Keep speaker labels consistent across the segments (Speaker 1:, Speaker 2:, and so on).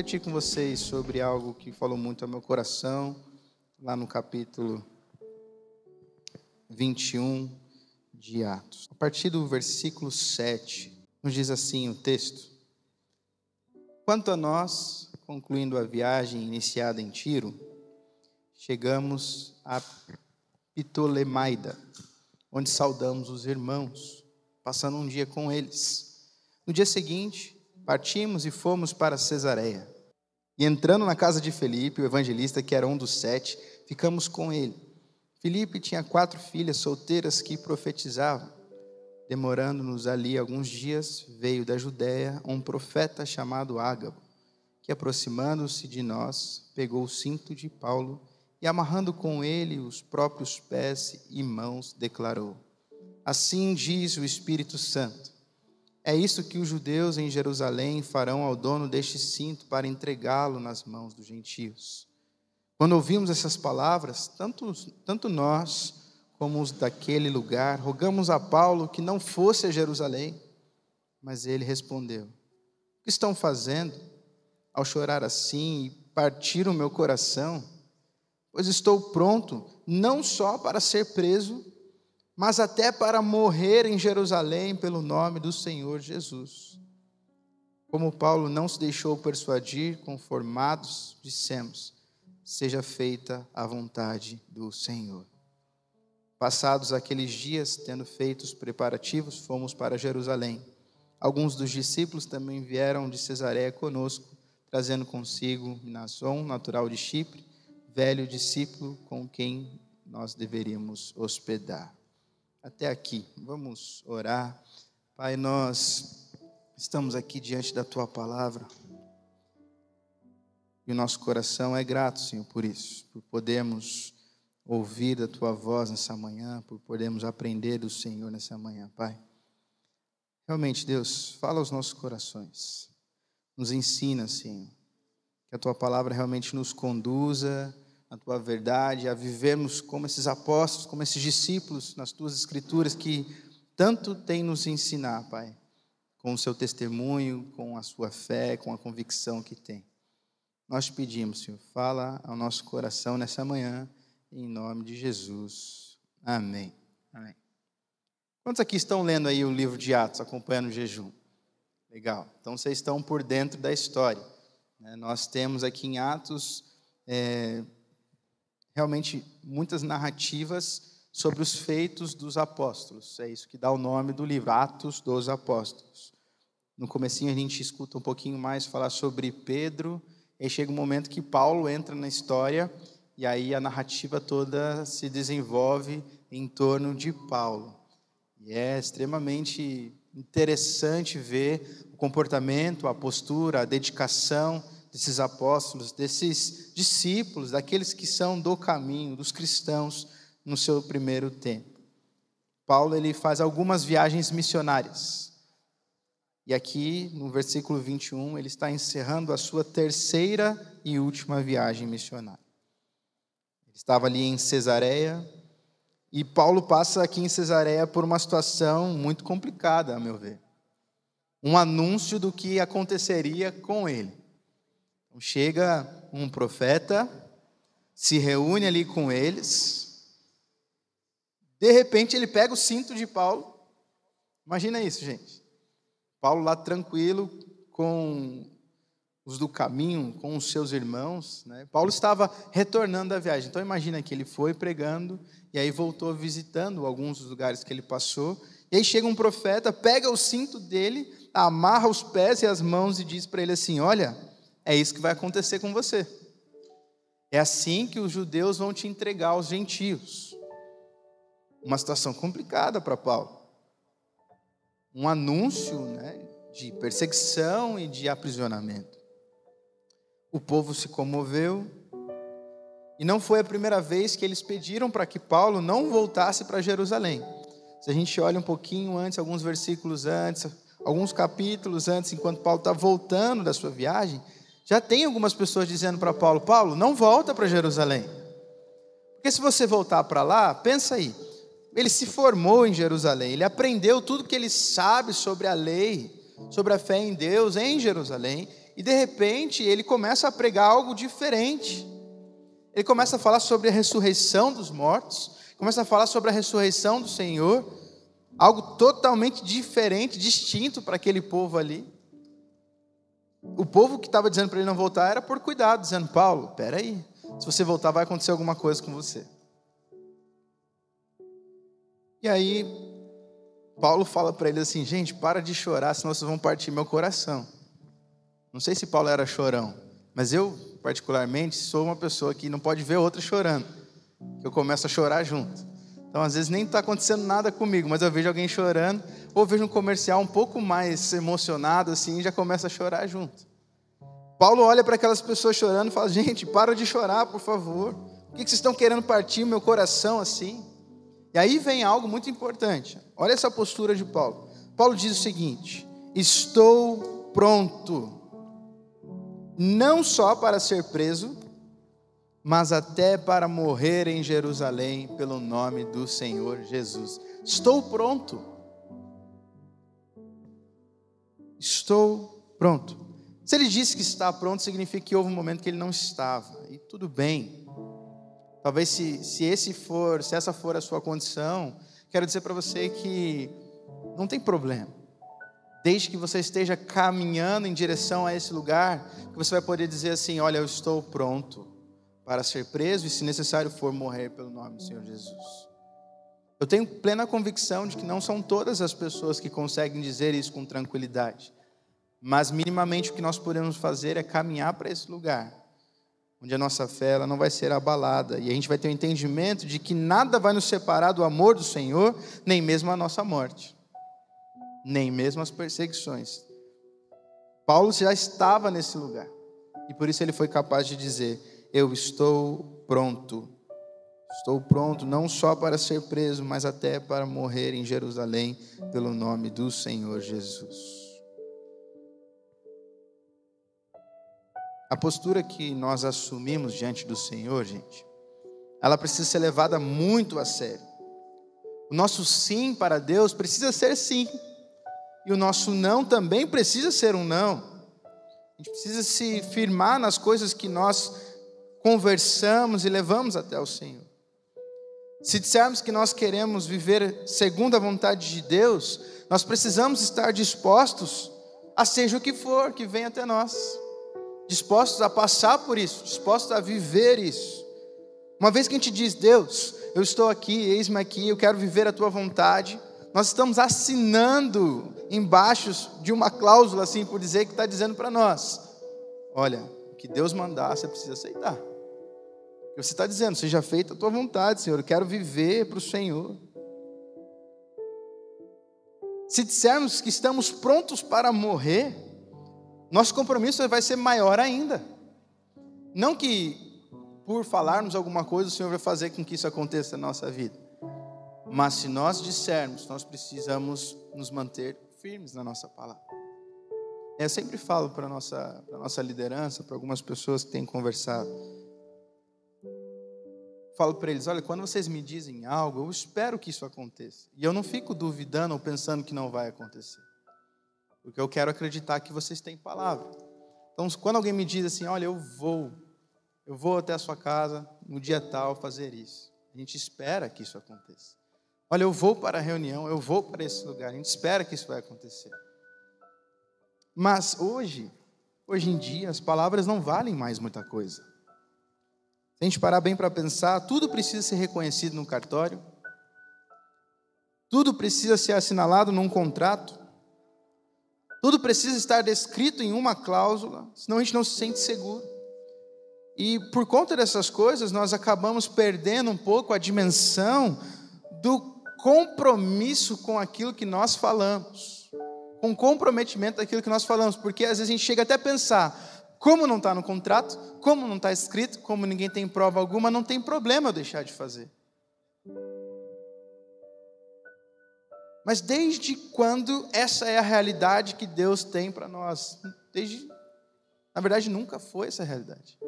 Speaker 1: refletir com vocês sobre algo que falou muito ao meu coração, lá no capítulo 21 de Atos. A partir do versículo 7, nos diz assim o texto: Quanto a nós, concluindo a viagem iniciada em Tiro, chegamos a Ptolemaida, onde saudamos os irmãos, passando um dia com eles. No dia seguinte, partimos e fomos para Cesareia. E entrando na casa de Felipe, o evangelista, que era um dos sete, ficamos com ele. Felipe tinha quatro filhas solteiras que profetizavam. Demorando-nos ali alguns dias, veio da Judéia um profeta chamado Ágabo, que aproximando-se de nós, pegou o cinto de Paulo e, amarrando com ele os próprios pés e mãos, declarou: Assim diz o Espírito Santo é isso que os judeus em Jerusalém farão ao dono deste cinto para entregá-lo nas mãos dos gentios. Quando ouvimos essas palavras, tanto, tanto nós como os daquele lugar, rogamos a Paulo que não fosse a Jerusalém. Mas ele respondeu: O que estão fazendo ao chorar assim e partir o meu coração? Pois estou pronto não só para ser preso, mas até para morrer em Jerusalém pelo nome do Senhor Jesus. Como Paulo não se deixou persuadir, conformados, dissemos: seja feita a vontade do Senhor. Passados aqueles dias, tendo feito os preparativos, fomos para Jerusalém. Alguns dos discípulos também vieram de Cesareia conosco, trazendo consigo Minasson, natural de Chipre, velho discípulo com quem nós deveríamos hospedar até aqui. Vamos orar. Pai, nós estamos aqui diante da tua palavra. E o nosso coração é grato, Senhor, por isso, por podermos ouvir a tua voz nessa manhã, por podermos aprender do Senhor nessa manhã, Pai. Realmente, Deus, fala aos nossos corações. Nos ensina, Senhor, que a tua palavra realmente nos conduza a tua verdade, a vivermos como esses apóstolos, como esses discípulos nas tuas escrituras que tanto tem nos ensinar, Pai, com o seu testemunho, com a sua fé, com a convicção que tem. Nós pedimos, Senhor, fala ao nosso coração nessa manhã, em nome de Jesus. Amém. Amém. Quantos aqui estão lendo aí o livro de Atos, acompanhando o jejum? Legal. Então vocês estão por dentro da história. Né? Nós temos aqui em Atos é, realmente muitas narrativas sobre os feitos dos apóstolos. É isso que dá o nome do livro, Atos dos Apóstolos. No comecinho a gente escuta um pouquinho mais falar sobre Pedro, e aí chega um momento que Paulo entra na história e aí a narrativa toda se desenvolve em torno de Paulo. E é extremamente interessante ver o comportamento, a postura, a dedicação desses apóstolos, desses discípulos, daqueles que são do caminho, dos cristãos no seu primeiro tempo. Paulo ele faz algumas viagens missionárias. E aqui, no versículo 21, ele está encerrando a sua terceira e última viagem missionária. Ele estava ali em Cesareia, e Paulo passa aqui em Cesareia por uma situação muito complicada, a meu ver. Um anúncio do que aconteceria com ele. Então, chega um profeta, se reúne ali com eles, de repente ele pega o cinto de Paulo. Imagina isso, gente. Paulo lá tranquilo com os do caminho, com os seus irmãos. Né? Paulo estava retornando da viagem. Então imagina que ele foi pregando e aí voltou visitando alguns dos lugares que ele passou. E aí chega um profeta, pega o cinto dele, amarra os pés e as mãos e diz para ele assim: Olha, é isso que vai acontecer com você. É assim que os judeus vão te entregar aos gentios. Uma situação complicada para Paulo. Um anúncio né, de perseguição e de aprisionamento. O povo se comoveu. E não foi a primeira vez que eles pediram para que Paulo não voltasse para Jerusalém. Se a gente olha um pouquinho antes, alguns versículos antes, alguns capítulos antes, enquanto Paulo está voltando da sua viagem, já tem algumas pessoas dizendo para Paulo: Paulo, não volta para Jerusalém. Porque se você voltar para lá, pensa aí. Ele se formou em Jerusalém, ele aprendeu tudo que ele sabe sobre a lei, sobre a fé em Deus em Jerusalém. e de repente ele começa a pregar algo diferente. Ele começa a falar sobre a ressurreição dos mortos, começa a falar sobre a ressurreição do Senhor, algo totalmente diferente, distinto para aquele povo ali. O povo que estava dizendo para ele não voltar era por cuidado, dizendo: Paulo, peraí, se você voltar vai acontecer alguma coisa com você. E aí, Paulo fala para ele assim: gente, para de chorar, senão vocês vão partir meu coração. Não sei se Paulo era chorão, mas eu, particularmente, sou uma pessoa que não pode ver outra chorando, que eu começo a chorar junto. Então, às vezes, nem está acontecendo nada comigo, mas eu vejo alguém chorando, ou vejo um comercial um pouco mais emocionado, assim, e já começa a chorar junto. Paulo olha para aquelas pessoas chorando e fala: gente, para de chorar, por favor. Por que vocês estão querendo partir o meu coração assim? E aí vem algo muito importante. Olha essa postura de Paulo. Paulo diz o seguinte: Estou pronto, não só para ser preso, mas até para morrer em Jerusalém pelo nome do Senhor Jesus. Estou pronto. Estou pronto. Se ele disse que está pronto, significa que houve um momento que ele não estava. E tudo bem. Talvez se, se esse for, se essa for a sua condição, quero dizer para você que não tem problema. Desde que você esteja caminhando em direção a esse lugar, que você vai poder dizer assim: Olha, eu estou pronto para ser preso e, se necessário for, morrer pelo nome do Senhor Jesus. Eu tenho plena convicção de que não são todas as pessoas que conseguem dizer isso com tranquilidade, mas minimamente o que nós podemos fazer é caminhar para esse lugar onde a nossa fé ela não vai ser abalada e a gente vai ter o um entendimento de que nada vai nos separar do amor do Senhor, nem mesmo a nossa morte, nem mesmo as perseguições. Paulo já estava nesse lugar e por isso ele foi capaz de dizer: Eu estou pronto. Estou pronto não só para ser preso, mas até para morrer em Jerusalém pelo nome do Senhor Jesus. A postura que nós assumimos diante do Senhor, gente, ela precisa ser levada muito a sério. O nosso sim para Deus precisa ser sim, e o nosso não também precisa ser um não. A gente precisa se firmar nas coisas que nós conversamos e levamos até o Senhor. Se dissermos que nós queremos viver segundo a vontade de Deus, nós precisamos estar dispostos a seja o que for que venha até nós dispostos a passar por isso, dispostos a viver isso. Uma vez que a gente diz, Deus, eu estou aqui, eis-me aqui, eu quero viver a tua vontade, nós estamos assinando embaixo de uma cláusula, assim por dizer, que está dizendo para nós: olha, o que Deus mandar, você precisa aceitar. Você está dizendo, seja feita a tua vontade, Senhor, eu quero viver para o Senhor. Se dissermos que estamos prontos para morrer, nosso compromisso vai ser maior ainda. Não que por falarmos alguma coisa o Senhor vai fazer com que isso aconteça na nossa vida. Mas se nós dissermos, nós precisamos nos manter firmes na nossa palavra. Eu sempre falo para a nossa, nossa liderança, para algumas pessoas que têm conversado. Falo para eles: olha, quando vocês me dizem algo, eu espero que isso aconteça. E eu não fico duvidando ou pensando que não vai acontecer. Porque eu quero acreditar que vocês têm palavra. Então, quando alguém me diz assim, olha, eu vou, eu vou até a sua casa no dia tal fazer isso. A gente espera que isso aconteça. Olha, eu vou para a reunião, eu vou para esse lugar. A gente espera que isso vai acontecer. Mas hoje, hoje em dia, as palavras não valem mais muita coisa. Se a gente parar bem para pensar, tudo precisa ser reconhecido no cartório, tudo precisa ser assinalado num contrato, tudo precisa estar descrito em uma cláusula, senão a gente não se sente seguro. E por conta dessas coisas, nós acabamos perdendo um pouco a dimensão do compromisso com aquilo que nós falamos, com comprometimento daquilo que nós falamos, porque às vezes a gente chega até a pensar, como não está no contrato, como não está escrito, como ninguém tem prova alguma, não tem problema eu deixar de fazer. Mas desde quando essa é a realidade que Deus tem para nós? Desde, na verdade, nunca foi essa realidade.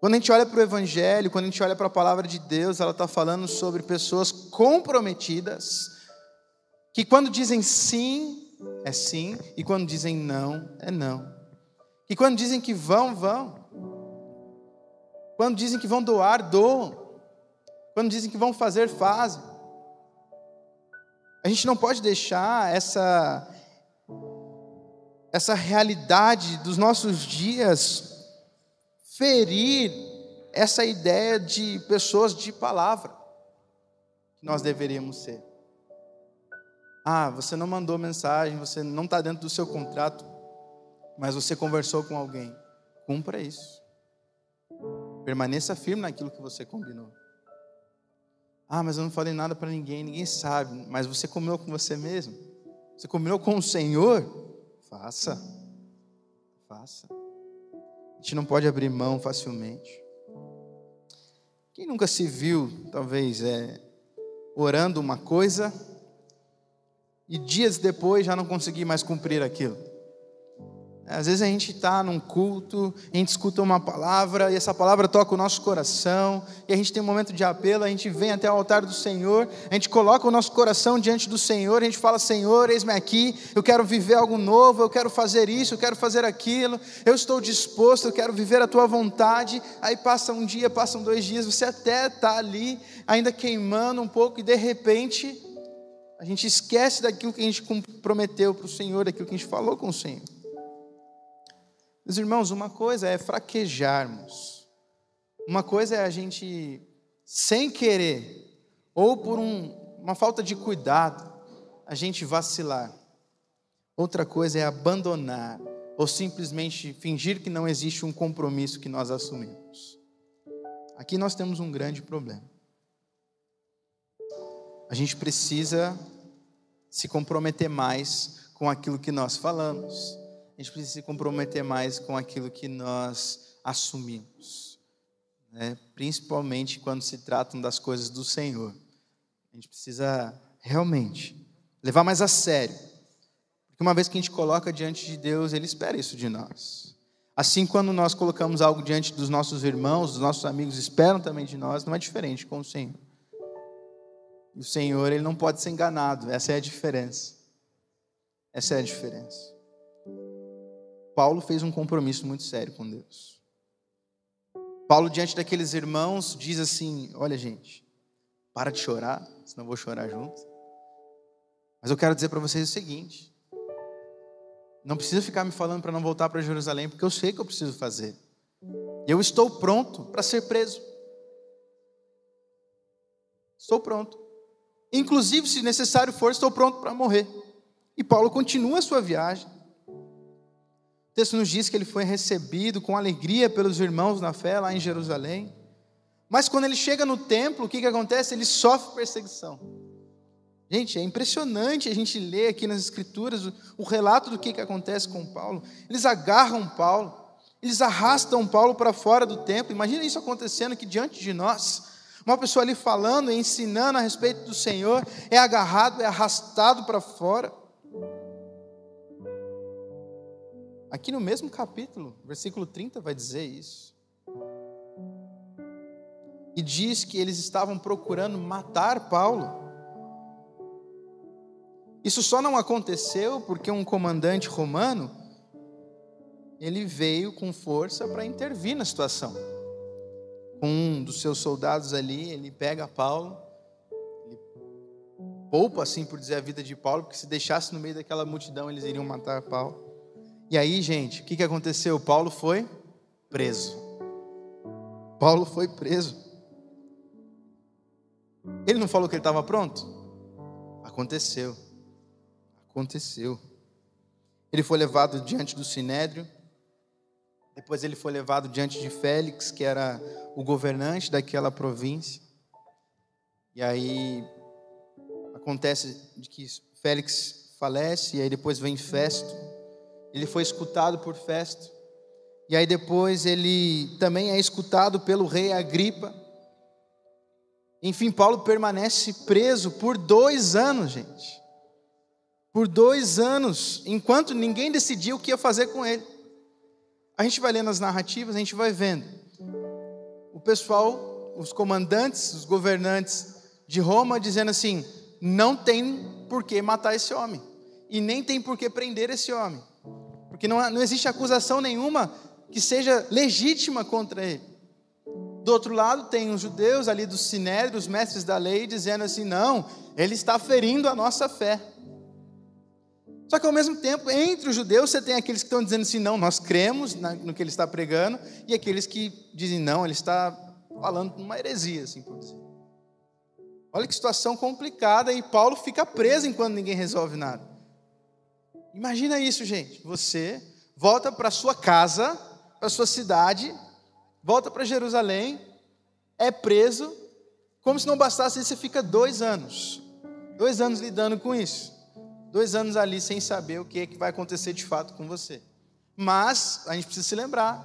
Speaker 1: Quando a gente olha para o Evangelho, quando a gente olha para a palavra de Deus, ela está falando sobre pessoas comprometidas, que quando dizem sim, é sim, e quando dizem não, é não. Que quando dizem que vão, vão. Quando dizem que vão doar, doam. Quando dizem que vão fazer, fazem. A gente não pode deixar essa essa realidade dos nossos dias ferir essa ideia de pessoas de palavra que nós deveríamos ser. Ah, você não mandou mensagem, você não está dentro do seu contrato, mas você conversou com alguém. Cumpra isso. Permaneça firme naquilo que você combinou. Ah, mas eu não falei nada para ninguém, ninguém sabe. Mas você combinou com você mesmo? Você combinou com o Senhor? Faça. Faça. A gente não pode abrir mão facilmente. Quem nunca se viu, talvez, é, orando uma coisa e dias depois já não conseguir mais cumprir aquilo? Às vezes a gente está num culto, a gente escuta uma palavra e essa palavra toca o nosso coração, e a gente tem um momento de apelo, a gente vem até o altar do Senhor, a gente coloca o nosso coração diante do Senhor, a gente fala: Senhor, eis-me aqui, eu quero viver algo novo, eu quero fazer isso, eu quero fazer aquilo, eu estou disposto, eu quero viver a tua vontade. Aí passa um dia, passam dois dias, você até está ali, ainda queimando um pouco, e de repente a gente esquece daquilo que a gente prometeu para o Senhor, daquilo que a gente falou com o Senhor. Meus irmãos, uma coisa é fraquejarmos, uma coisa é a gente, sem querer, ou por um, uma falta de cuidado, a gente vacilar. Outra coisa é abandonar, ou simplesmente fingir que não existe um compromisso que nós assumimos. Aqui nós temos um grande problema. A gente precisa se comprometer mais com aquilo que nós falamos a gente precisa se comprometer mais com aquilo que nós assumimos, né? principalmente quando se tratam das coisas do Senhor. A gente precisa realmente levar mais a sério, porque uma vez que a gente coloca diante de Deus, Ele espera isso de nós. Assim, quando nós colocamos algo diante dos nossos irmãos, dos nossos amigos esperam também de nós, não é diferente com o Senhor. O Senhor, Ele não pode ser enganado, essa é a diferença. Essa é a diferença. Paulo fez um compromisso muito sério com Deus. Paulo, diante daqueles irmãos, diz assim: Olha, gente, para de chorar, senão vou chorar junto. Mas eu quero dizer para vocês o seguinte: não precisa ficar me falando para não voltar para Jerusalém, porque eu sei que eu preciso fazer. Eu estou pronto para ser preso. Estou pronto. Inclusive, se necessário for, estou pronto para morrer. E Paulo continua a sua viagem. O texto nos diz que ele foi recebido com alegria pelos irmãos na fé lá em Jerusalém. Mas quando ele chega no templo, o que, que acontece? Ele sofre perseguição. Gente, é impressionante a gente ler aqui nas Escrituras o, relato do que, que acontece com Paulo. Eles agarram Paulo, eles arrastam Paulo para fora do templo. Imagina isso acontecendo aqui diante de nós. Uma pessoa ali falando e ensinando a respeito do Senhor é agarrado, é arrastado para fora. Aqui no mesmo capítulo, versículo 30 vai dizer isso. E diz que eles estavam procurando matar Paulo. Isso só não aconteceu porque um comandante romano ele veio com força para intervir na situação. Um dos seus soldados ali, ele pega Paulo, ele poupa assim por dizer a vida de Paulo, porque se deixasse no meio daquela multidão eles iriam matar Paulo. E aí, gente, o que, que aconteceu? Paulo foi preso. Paulo foi preso. Ele não falou que ele estava pronto? Aconteceu. Aconteceu. Ele foi levado diante do sinédrio. Depois ele foi levado diante de Félix, que era o governante daquela província. E aí acontece de que Félix falece e aí depois vem Festo ele foi escutado por Festo. E aí depois ele também é escutado pelo rei Agripa. Enfim, Paulo permanece preso por dois anos, gente. Por dois anos, enquanto ninguém decidiu o que ia fazer com ele. A gente vai lendo as narrativas, a gente vai vendo. O pessoal, os comandantes, os governantes de Roma dizendo assim: não tem por que matar esse homem. E nem tem por que prender esse homem. Porque não, não existe acusação nenhuma que seja legítima contra ele. Do outro lado, tem os judeus ali do Sinédrio, os mestres da lei, dizendo assim: não, ele está ferindo a nossa fé. Só que ao mesmo tempo, entre os judeus, você tem aqueles que estão dizendo assim: não, nós cremos no que ele está pregando, e aqueles que dizem: não, ele está falando uma heresia, assim por dizer. Olha que situação complicada, e Paulo fica preso enquanto ninguém resolve nada. Imagina isso, gente. Você volta para sua casa, para sua cidade, volta para Jerusalém, é preso, como se não bastasse isso, você fica dois anos. Dois anos lidando com isso. Dois anos ali sem saber o que, é que vai acontecer de fato com você. Mas a gente precisa se lembrar.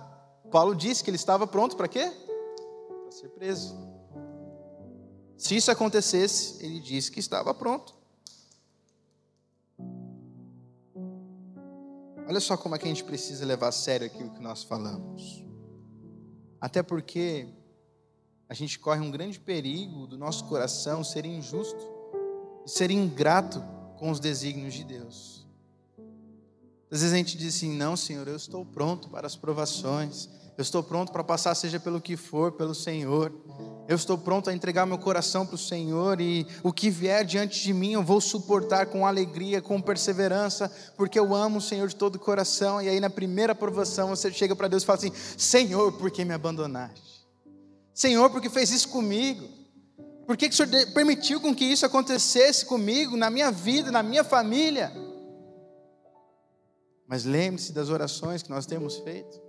Speaker 1: Paulo disse que ele estava pronto para quê? Para ser preso. Se isso acontecesse, ele disse que estava pronto. Olha só como é que a gente precisa levar a sério aquilo que nós falamos. Até porque a gente corre um grande perigo do nosso coração ser injusto e ser ingrato com os desígnios de Deus. Às vezes a gente diz assim: não, Senhor, eu estou pronto para as provações, eu estou pronto para passar, seja pelo que for, pelo Senhor. Eu estou pronto a entregar meu coração para o Senhor e o que vier diante de mim eu vou suportar com alegria, com perseverança, porque eu amo o Senhor de todo o coração. E aí, na primeira aprovação, você chega para Deus e fala assim: Senhor, por que me abandonaste? Senhor, por que fez isso comigo? Por que, que o Senhor permitiu com que isso acontecesse comigo, na minha vida, na minha família? Mas lembre-se das orações que nós temos feito.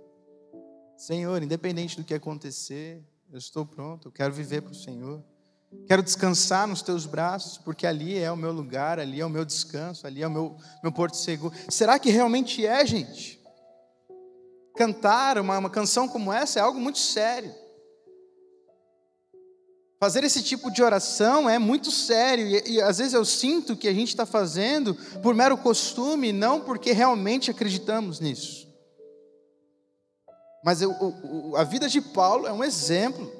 Speaker 1: Senhor, independente do que acontecer, eu estou pronto, eu quero viver para o Senhor. Quero descansar nos teus braços, porque ali é o meu lugar, ali é o meu descanso, ali é o meu, meu porto seguro. Será que realmente é, gente? Cantar uma, uma canção como essa é algo muito sério. Fazer esse tipo de oração é muito sério, e, e às vezes eu sinto que a gente está fazendo por mero costume, não porque realmente acreditamos nisso. Mas a vida de Paulo é um exemplo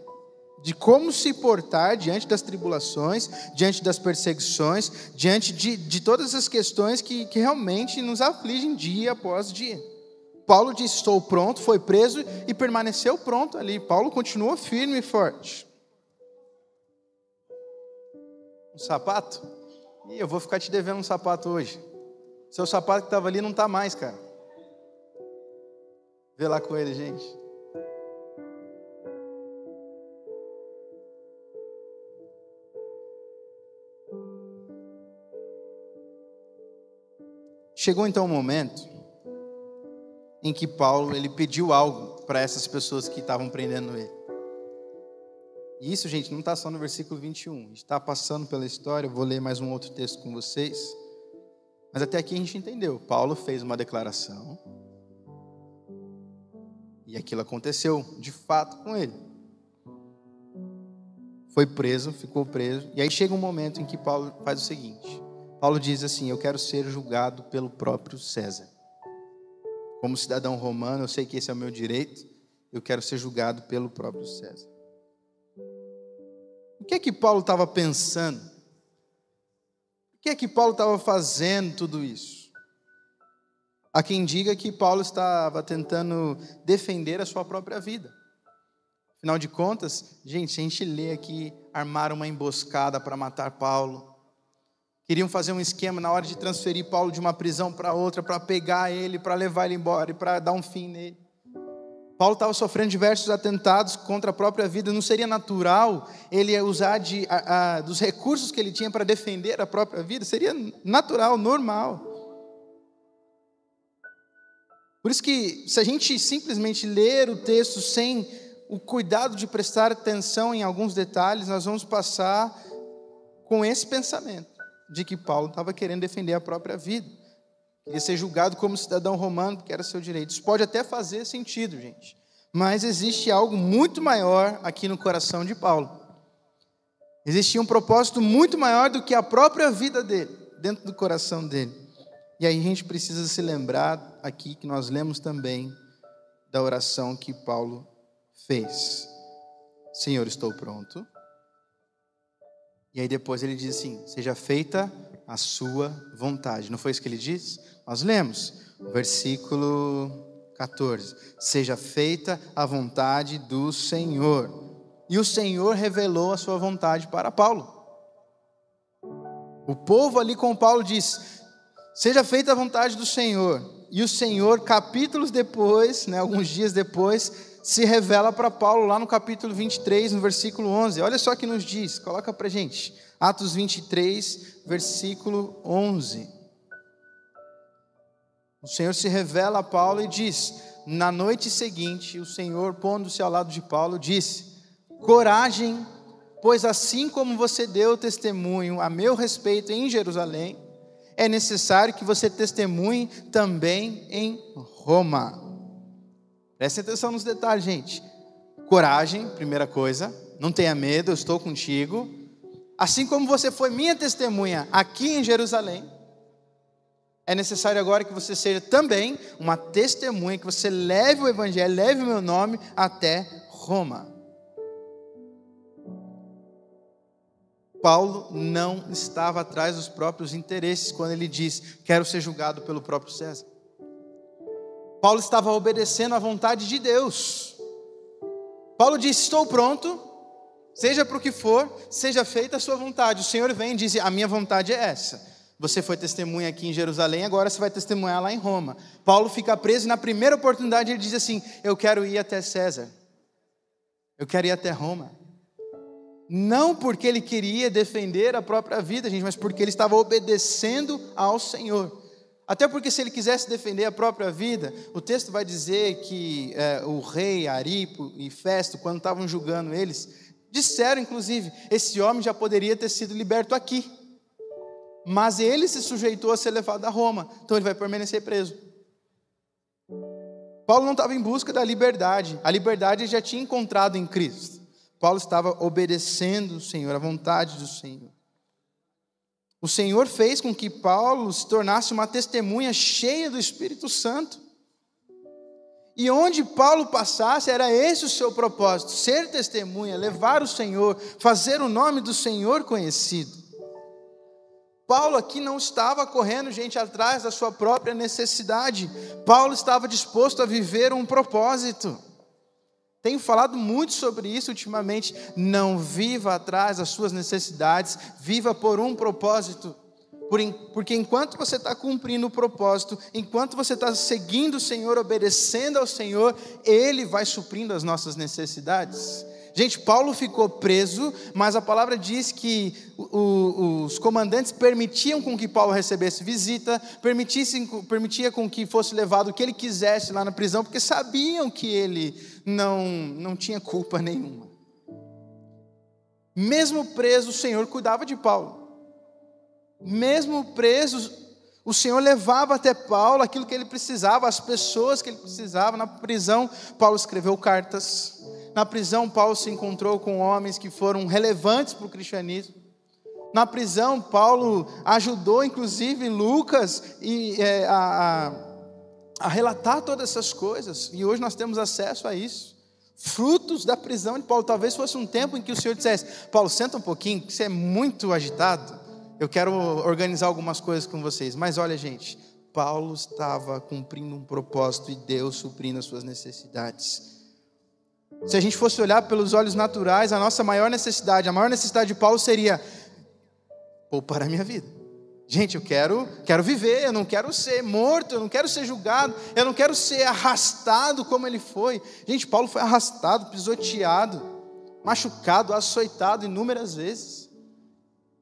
Speaker 1: de como se portar diante das tribulações, diante das perseguições, diante de, de todas as questões que, que realmente nos afligem dia após dia. Paulo disse: Estou pronto, foi preso e permaneceu pronto ali. Paulo continuou firme e forte. Um sapato? E eu vou ficar te devendo um sapato hoje. Seu sapato que estava ali não está mais, cara. Vê lá com ele, gente. Chegou então o um momento em que Paulo ele pediu algo para essas pessoas que estavam prendendo ele. E isso, gente, não está só no versículo 21. Está passando pela história. Vou ler mais um outro texto com vocês. Mas até aqui a gente entendeu. Paulo fez uma declaração e aquilo aconteceu de fato com ele. Foi preso, ficou preso. E aí chega um momento em que Paulo faz o seguinte: Paulo diz assim: Eu quero ser julgado pelo próprio César. Como cidadão romano, eu sei que esse é o meu direito, eu quero ser julgado pelo próprio César. O que é que Paulo estava pensando? O que é que Paulo estava fazendo tudo isso? Há quem diga que Paulo estava tentando defender a sua própria vida. Afinal de contas, gente, a gente lê aqui, armaram uma emboscada para matar Paulo. Queriam fazer um esquema na hora de transferir Paulo de uma prisão para outra, para pegar ele, para levar ele embora e para dar um fim nele. Paulo estava sofrendo diversos atentados contra a própria vida. Não seria natural ele usar de, a, a, dos recursos que ele tinha para defender a própria vida? Seria natural, normal. Por isso que, se a gente simplesmente ler o texto sem o cuidado de prestar atenção em alguns detalhes, nós vamos passar com esse pensamento de que Paulo estava querendo defender a própria vida. Queria ser julgado como cidadão romano, porque era seu direito. Isso pode até fazer sentido, gente. Mas existe algo muito maior aqui no coração de Paulo. Existia um propósito muito maior do que a própria vida dele, dentro do coração dele. E aí a gente precisa se lembrar aqui que nós lemos também da oração que Paulo fez. Senhor, estou pronto. E aí depois ele diz assim: Seja feita a sua vontade. Não foi isso que ele diz? Nós lemos, versículo 14: Seja feita a vontade do Senhor. E o Senhor revelou a sua vontade para Paulo. O povo ali com Paulo diz: Seja feita a vontade do Senhor. E o Senhor, capítulos depois, né, alguns dias depois, se revela para Paulo lá no capítulo 23, no versículo 11. Olha só o que nos diz, coloca para gente. Atos 23, versículo 11. O Senhor se revela a Paulo e diz: Na noite seguinte, o Senhor, pondo-se ao lado de Paulo, disse: Coragem, pois assim como você deu testemunho a meu respeito em Jerusalém, é necessário que você testemunhe também em Roma. Prestem atenção nos detalhes, gente. Coragem, primeira coisa. Não tenha medo, eu estou contigo. Assim como você foi minha testemunha aqui em Jerusalém, é necessário agora que você seja também uma testemunha, que você leve o Evangelho, leve o meu nome até Roma. Paulo não estava atrás dos próprios interesses quando ele diz: Quero ser julgado pelo próprio César. Paulo estava obedecendo à vontade de Deus. Paulo disse: Estou pronto, seja para o que for, seja feita a sua vontade. O Senhor vem e diz: A minha vontade é essa. Você foi testemunha aqui em Jerusalém, agora você vai testemunhar lá em Roma. Paulo fica preso e na primeira oportunidade ele diz assim: Eu quero ir até César. Eu quero ir até Roma. Não porque ele queria defender a própria vida, gente, mas porque ele estava obedecendo ao Senhor. Até porque, se ele quisesse defender a própria vida, o texto vai dizer que é, o rei Aripo e Festo, quando estavam julgando eles, disseram, inclusive, esse homem já poderia ter sido liberto aqui. Mas ele se sujeitou a ser levado a Roma, então ele vai permanecer preso. Paulo não estava em busca da liberdade, a liberdade ele já tinha encontrado em Cristo. Paulo estava obedecendo o Senhor, a vontade do Senhor. O Senhor fez com que Paulo se tornasse uma testemunha cheia do Espírito Santo. E onde Paulo passasse, era esse o seu propósito: ser testemunha, levar o Senhor, fazer o nome do Senhor conhecido. Paulo aqui não estava correndo, gente, atrás da sua própria necessidade. Paulo estava disposto a viver um propósito. Tenho falado muito sobre isso ultimamente. Não viva atrás das suas necessidades, viva por um propósito. Porque enquanto você está cumprindo o propósito, enquanto você está seguindo o Senhor, obedecendo ao Senhor, Ele vai suprindo as nossas necessidades. Gente, Paulo ficou preso, mas a palavra diz que os comandantes permitiam com que Paulo recebesse visita, permitia com que fosse levado o que ele quisesse lá na prisão, porque sabiam que ele não, não tinha culpa nenhuma. Mesmo preso, o Senhor cuidava de Paulo. Mesmo preso, o Senhor levava até Paulo aquilo que ele precisava, as pessoas que ele precisava. Na prisão, Paulo escreveu cartas. Na prisão, Paulo se encontrou com homens que foram relevantes para o cristianismo. Na prisão, Paulo ajudou, inclusive, Lucas e, é, a, a, a relatar todas essas coisas. E hoje nós temos acesso a isso. Frutos da prisão de Paulo. Talvez fosse um tempo em que o Senhor dissesse: Paulo, senta um pouquinho, que você é muito agitado. Eu quero organizar algumas coisas com vocês. Mas olha, gente, Paulo estava cumprindo um propósito e Deus suprindo as suas necessidades. Se a gente fosse olhar pelos olhos naturais, a nossa maior necessidade, a maior necessidade de Paulo seria poupar a minha vida. Gente, eu quero, quero viver, eu não quero ser morto, eu não quero ser julgado, eu não quero ser arrastado como ele foi. Gente, Paulo foi arrastado, pisoteado, machucado, açoitado inúmeras vezes.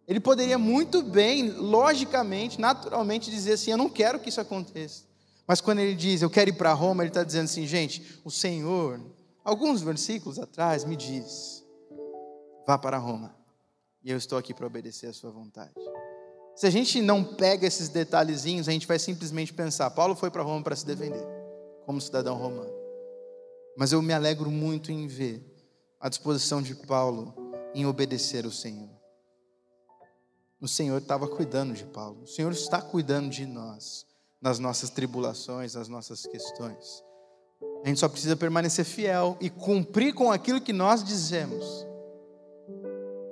Speaker 1: Ele poderia muito bem, logicamente, naturalmente dizer assim: Eu não quero que isso aconteça. Mas quando ele diz, Eu quero ir para Roma, ele está dizendo assim: Gente, o Senhor alguns versículos atrás, me diz: vá para Roma, e eu estou aqui para obedecer a sua vontade. Se a gente não pega esses detalhezinhos, a gente vai simplesmente pensar: Paulo foi para Roma para se defender, como cidadão romano. Mas eu me alegro muito em ver a disposição de Paulo em obedecer ao Senhor. O Senhor estava cuidando de Paulo, o Senhor está cuidando de nós, nas nossas tribulações, nas nossas questões. A gente só precisa permanecer fiel e cumprir com aquilo que nós dizemos,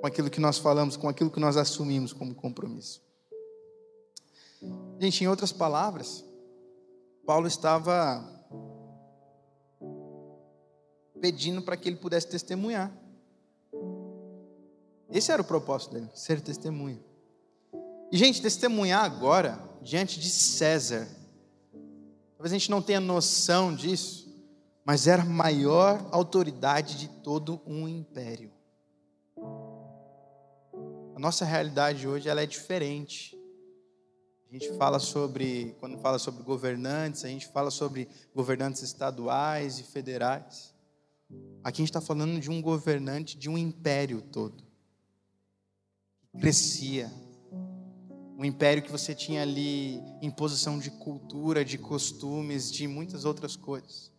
Speaker 1: com aquilo que nós falamos, com aquilo que nós assumimos como compromisso. Gente, em outras palavras, Paulo estava pedindo para que ele pudesse testemunhar. Esse era o propósito dele, ser testemunha. E, gente, testemunhar agora, diante de César, talvez a gente não tenha noção disso, mas era a maior autoridade de todo um império. A nossa realidade hoje ela é diferente. A gente fala sobre, quando fala sobre governantes, a gente fala sobre governantes estaduais e federais. Aqui a gente está falando de um governante de um império todo. Crescia. Um império que você tinha ali imposição de cultura, de costumes, de muitas outras coisas.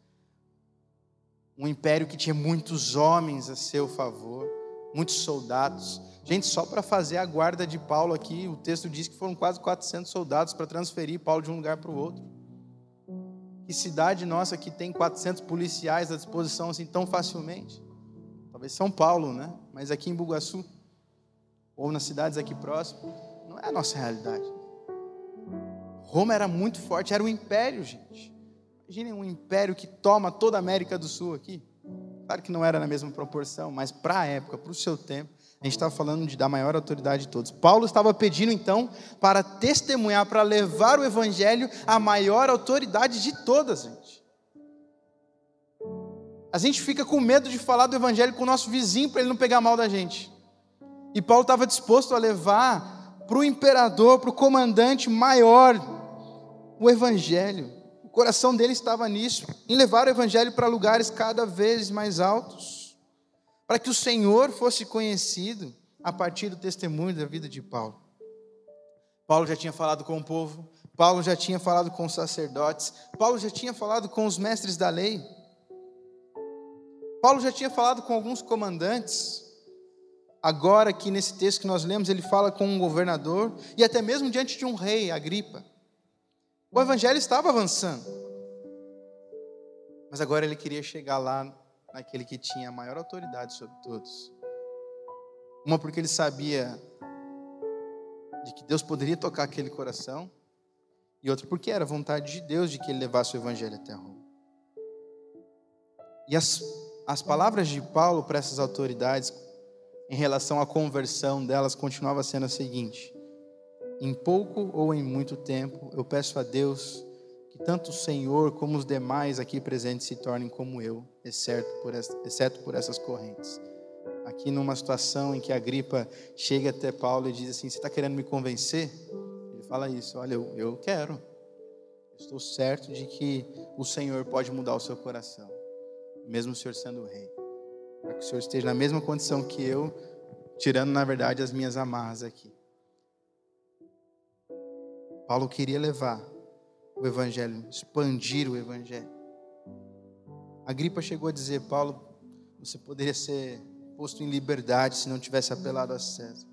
Speaker 1: Um império que tinha muitos homens a seu favor, muitos soldados. Gente, só para fazer a guarda de Paulo aqui, o texto diz que foram quase 400 soldados para transferir Paulo de um lugar para o outro. Que cidade nossa que tem 400 policiais à disposição assim tão facilmente? Talvez São Paulo, né? Mas aqui em Bugaçu, ou nas cidades aqui próximas, não é a nossa realidade. Roma era muito forte, era um império, gente. Imaginem um império que toma toda a América do Sul aqui. Claro que não era na mesma proporção, mas para a época, para o seu tempo, a gente estava falando de, da maior autoridade de todos. Paulo estava pedindo então para testemunhar, para levar o evangelho à maior autoridade de todas, gente. A gente fica com medo de falar do evangelho com o nosso vizinho para ele não pegar mal da gente. E Paulo estava disposto a levar para o imperador, para o comandante maior, o evangelho. O coração dele estava nisso, em levar o evangelho para lugares cada vez mais altos para que o Senhor fosse conhecido a partir do testemunho da vida de Paulo. Paulo já tinha falado com o povo, Paulo já tinha falado com os sacerdotes, Paulo já tinha falado com os mestres da lei, Paulo já tinha falado com alguns comandantes. Agora, aqui nesse texto que nós lemos, ele fala com um governador e até mesmo diante de um rei, Agripa. O evangelho estava avançando, mas agora ele queria chegar lá naquele que tinha a maior autoridade sobre todos. Uma porque ele sabia de que Deus poderia tocar aquele coração, e outra porque era vontade de Deus de que ele levasse o evangelho até Roma. E as, as palavras de Paulo para essas autoridades em relação à conversão delas continuava sendo a seguinte: em pouco ou em muito tempo, eu peço a Deus tanto o Senhor como os demais aqui presentes se tornem como eu, exceto por, exceto por essas correntes. Aqui numa situação em que a gripa chega até Paulo e diz assim: Você está querendo me convencer? Ele fala isso: Olha, eu, eu quero. Estou certo de que o Senhor pode mudar o seu coração, mesmo o Senhor sendo o rei. Para que o Senhor esteja na mesma condição que eu, tirando, na verdade, as minhas amarras aqui. Paulo queria levar o Evangelho, expandir o Evangelho. A gripa chegou a dizer: Paulo, você poderia ser posto em liberdade se não tivesse apelado a César.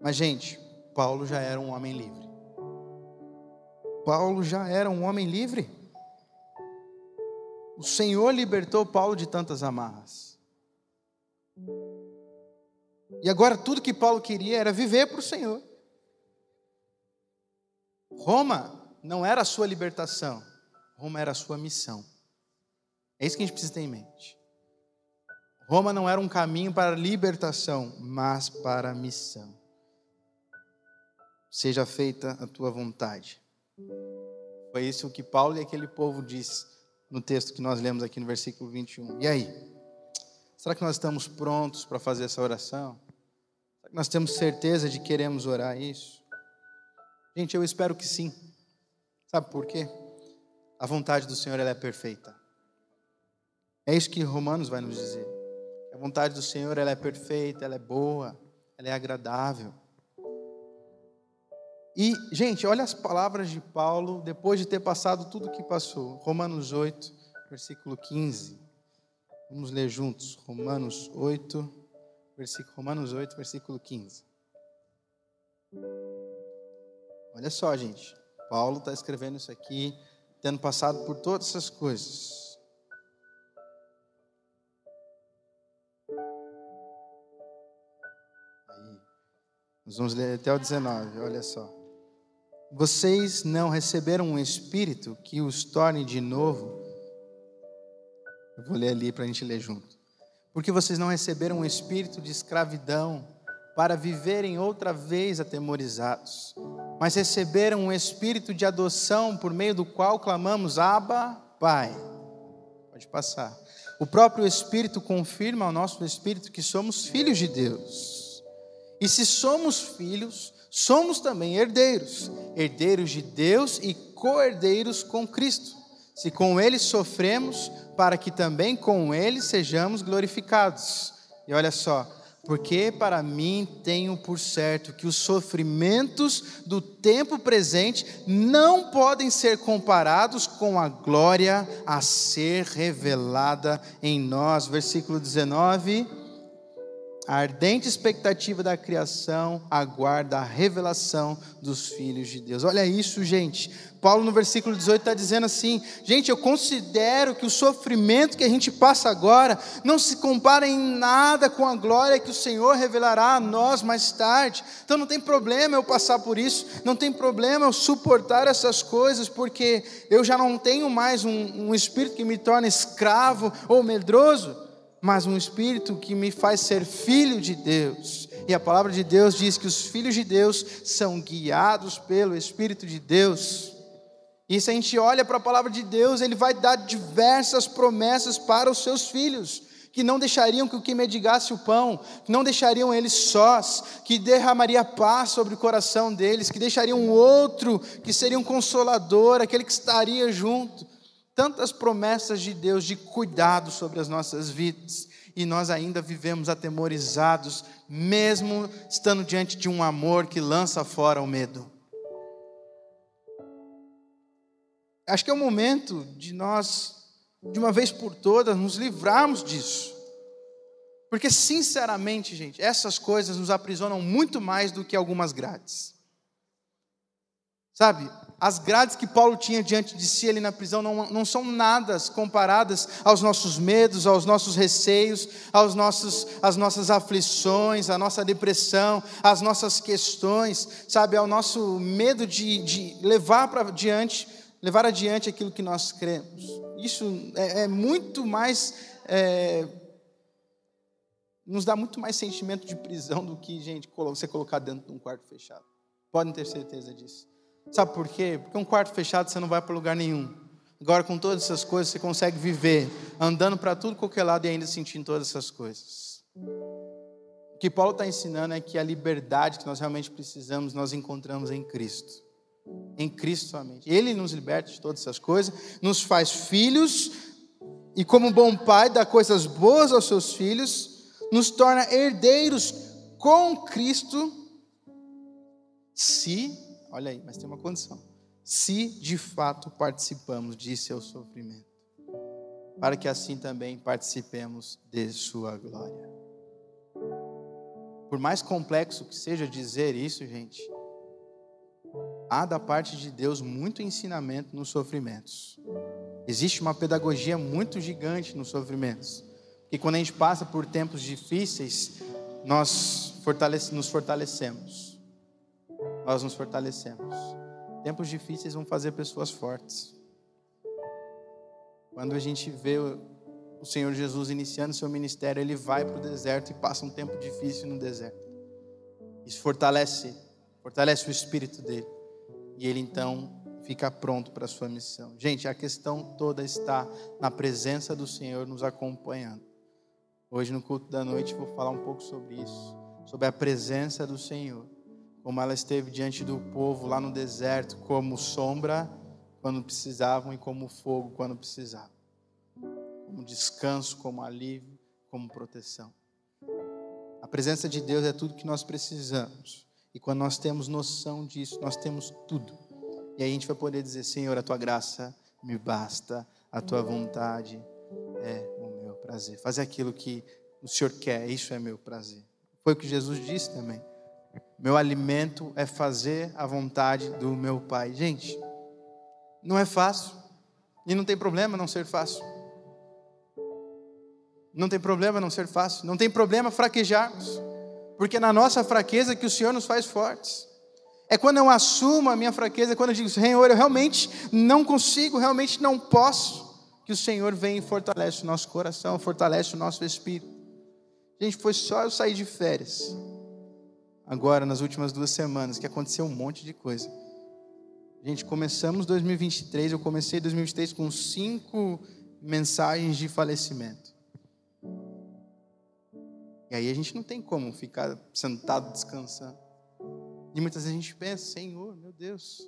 Speaker 1: Mas, gente, Paulo já era um homem livre. Paulo já era um homem livre. O Senhor libertou Paulo de tantas amarras. E agora tudo que Paulo queria era viver para o Senhor. Roma não era a sua libertação, Roma era a sua missão. É isso que a gente precisa ter em mente. Roma não era um caminho para a libertação, mas para a missão. Seja feita a tua vontade. Foi isso que Paulo e aquele povo disse no texto que nós lemos aqui no versículo 21. E aí? Será que nós estamos prontos para fazer essa oração? Será que nós temos certeza de que queremos orar isso? Gente, eu espero que sim. Sabe por quê? A vontade do Senhor ela é perfeita. É isso que Romanos vai nos dizer. A vontade do Senhor ela é perfeita, ela é boa, ela é agradável. E, gente, olha as palavras de Paulo depois de ter passado tudo o que passou. Romanos 8, versículo 15. Vamos ler juntos. Romanos 8, versículo, Romanos 8, versículo 15. Olha só, gente. Paulo está escrevendo isso aqui, tendo passado por todas essas coisas. Aí, nós vamos ler até o 19, olha só. vocês não receberam um espírito que os torne de novo. Eu vou ler ali para a gente ler junto. Porque vocês não receberam um espírito de escravidão para viverem outra vez atemorizados, mas receberam um espírito de adoção por meio do qual clamamos: Abba, Pai. Pode passar. O próprio Espírito confirma ao nosso espírito que somos filhos de Deus. E se somos filhos, somos também herdeiros, herdeiros de Deus e co-herdeiros com Cristo. Se com ele sofremos, para que também com ele sejamos glorificados. E olha só, porque para mim tenho por certo que os sofrimentos do tempo presente não podem ser comparados com a glória a ser revelada em nós. Versículo 19. A ardente expectativa da criação aguarda a revelação dos filhos de Deus. Olha isso, gente. Paulo, no versículo 18, está dizendo assim: gente, eu considero que o sofrimento que a gente passa agora não se compara em nada com a glória que o Senhor revelará a nós mais tarde. Então não tem problema eu passar por isso, não tem problema eu suportar essas coisas, porque eu já não tenho mais um, um espírito que me torna escravo ou medroso mas um espírito que me faz ser filho de Deus. E a palavra de Deus diz que os filhos de Deus são guiados pelo Espírito de Deus. E se a gente olha para a palavra de Deus, ele vai dar diversas promessas para os seus filhos, que não deixariam que o que medigasse o pão, que não deixariam eles sós, que derramaria paz sobre o coração deles, que deixariam outro que seria um consolador, aquele que estaria junto tantas promessas de Deus de cuidado sobre as nossas vidas, e nós ainda vivemos atemorizados, mesmo estando diante de um amor que lança fora o medo. Acho que é o momento de nós, de uma vez por todas, nos livrarmos disso. Porque, sinceramente, gente, essas coisas nos aprisionam muito mais do que algumas grades. Sabe, as grades que Paulo tinha diante de si ali na prisão não, não são nada comparadas aos nossos medos, aos nossos receios, aos nossos, às nossas aflições, à nossa depressão, às nossas questões, sabe, ao nosso medo de, de levar para adiante, levar adiante aquilo que nós cremos. Isso é, é muito mais. É, nos dá muito mais sentimento de prisão do que, gente, ser colocado dentro de um quarto fechado. Podem ter certeza disso. Sabe por quê? Porque um quarto fechado você não vai para lugar nenhum. Agora, com todas essas coisas, você consegue viver andando para tudo qualquer lado e ainda sentindo todas essas coisas. O que Paulo está ensinando é que a liberdade que nós realmente precisamos, nós encontramos em Cristo. Em Cristo somente. Ele nos liberta de todas essas coisas, nos faz filhos, e como bom pai, dá coisas boas aos seus filhos, nos torna herdeiros com Cristo, se Olha aí, mas tem uma condição. Se de fato participamos de seu sofrimento, para que assim também participemos de sua glória. Por mais complexo que seja dizer isso, gente, há da parte de Deus muito ensinamento nos sofrimentos. Existe uma pedagogia muito gigante nos sofrimentos. E quando a gente passa por tempos difíceis, nós nos fortalecemos nós nos fortalecemos. Tempos difíceis vão fazer pessoas fortes. Quando a gente vê o Senhor Jesus iniciando seu ministério, ele vai para o deserto e passa um tempo difícil no deserto. Isso fortalece, fortalece o espírito dele. E ele então fica pronto para a sua missão. Gente, a questão toda está na presença do Senhor nos acompanhando. Hoje no culto da noite vou falar um pouco sobre isso, sobre a presença do Senhor como ela esteve diante do povo lá no deserto, como sombra quando precisavam e como fogo quando precisavam. Como descanso, como alívio, como proteção. A presença de Deus é tudo que nós precisamos. E quando nós temos noção disso, nós temos tudo. E aí a gente vai poder dizer: Senhor, a tua graça me basta, a tua vontade é o meu prazer. Fazer aquilo que o Senhor quer, isso é meu prazer. Foi o que Jesus disse também. Meu alimento é fazer a vontade do meu Pai. Gente, não é fácil. E não tem problema não ser fácil. Não tem problema não ser fácil. Não tem problema fraquejarmos. Porque é na nossa fraqueza que o Senhor nos faz fortes. É quando eu assumo a minha fraqueza, é quando eu digo, Senhor, eu realmente não consigo, realmente não posso, que o Senhor vem e fortalece o nosso coração, fortalece o nosso espírito. Gente, foi só eu sair de férias, agora nas últimas duas semanas, que aconteceu um monte de coisa. Gente, começamos 2023, eu comecei 2023 com cinco mensagens de falecimento. E aí a gente não tem como ficar sentado descansando. E muitas vezes a gente pensa, Senhor, meu Deus,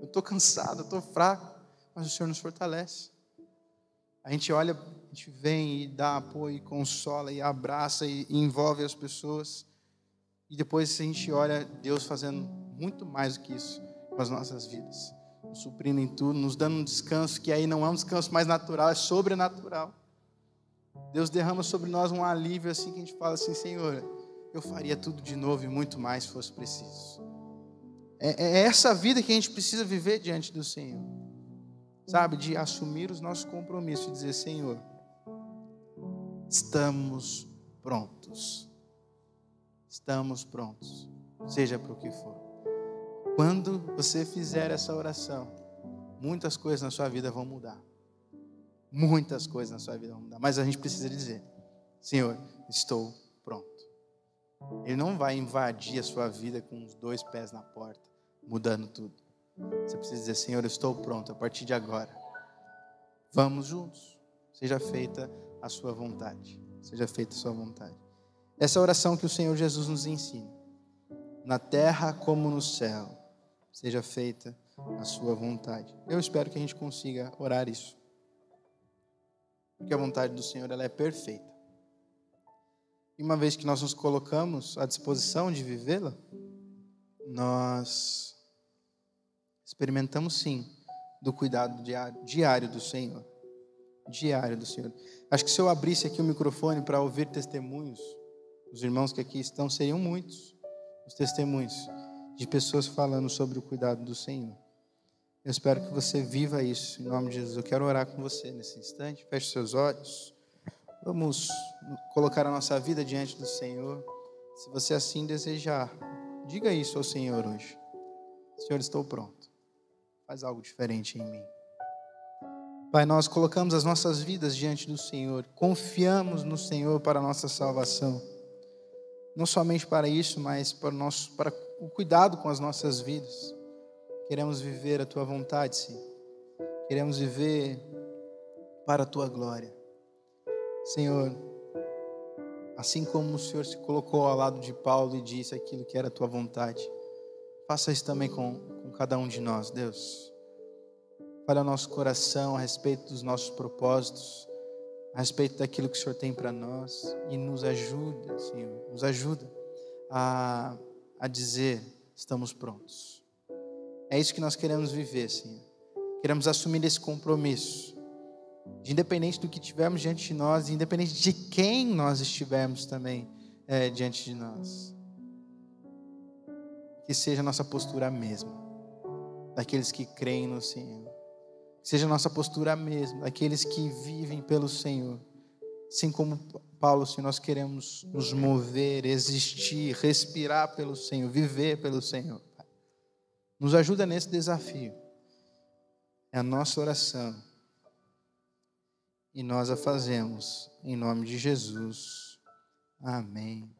Speaker 1: eu estou cansado, eu estou fraco, mas o Senhor nos fortalece. A gente olha, a gente vem e dá apoio, e consola, e abraça, e, envolve as pessoas. E depois a gente olha Deus fazendo muito mais do que isso com as nossas vidas. Nos suprindo em tudo, nos dando um descanso que aí não é um descanso mais natural, é sobrenatural. Deus derrama sobre nós um alívio assim que a gente fala assim, Senhor, eu faria tudo de novo e muito mais se fosse preciso. É, é essa vida que a gente precisa viver diante do Senhor. Sabe, de assumir os nossos compromissos e dizer, Senhor, estamos prontos. Estamos prontos, seja para o que for. Quando você fizer essa oração, muitas coisas na sua vida vão mudar. Muitas coisas na sua vida vão mudar. Mas a gente precisa dizer: Senhor, estou pronto. Ele não vai invadir a sua vida com os dois pés na porta, mudando tudo. Você precisa dizer: Senhor, estou pronto a partir de agora. Vamos juntos. Seja feita a sua vontade. Seja feita a sua vontade. Essa é a oração que o Senhor Jesus nos ensina. Na terra como no céu seja feita a sua vontade. Eu espero que a gente consiga orar isso. Porque a vontade do Senhor ela é perfeita. E uma vez que nós nos colocamos à disposição de vivê-la, nós experimentamos sim do cuidado diário do Senhor. Diário do Senhor. Acho que se eu abrisse aqui o microfone para ouvir testemunhos, os irmãos que aqui estão seriam muitos os testemunhos de pessoas falando sobre o cuidado do Senhor. Eu espero que você viva isso, em nome de Jesus. Eu quero orar com você nesse instante. Feche seus olhos. Vamos colocar a nossa vida diante do Senhor. Se você assim desejar, diga isso ao Senhor hoje. Senhor, estou pronto. Faz algo diferente em mim. Pai, nós colocamos as nossas vidas diante do Senhor, confiamos no Senhor para a nossa salvação. Não somente para isso, mas para o nosso, para o cuidado com as nossas vidas. Queremos viver a tua vontade, Senhor. Queremos viver para a tua glória. Senhor, assim como o Senhor se colocou ao lado de Paulo e disse aquilo que era a tua vontade, faça isso também com, com cada um de nós, Deus. Fale ao nosso coração a respeito dos nossos propósitos, a respeito daquilo que o Senhor tem para nós e nos ajuda, Senhor, nos ajuda a a dizer: estamos prontos. É isso que nós queremos viver, Senhor. Queremos assumir esse compromisso. De independente do que tivermos diante de nós, independente de quem nós estivermos também é, diante de nós. Que seja a nossa postura mesma, daqueles que creem no Senhor. Seja nossa postura a mesma, daqueles que vivem pelo Senhor. Assim como Paulo, se nós queremos nos mover, existir, respirar pelo Senhor, viver pelo Senhor. Nos ajuda nesse desafio. É a nossa oração. E nós a fazemos em nome de Jesus. Amém.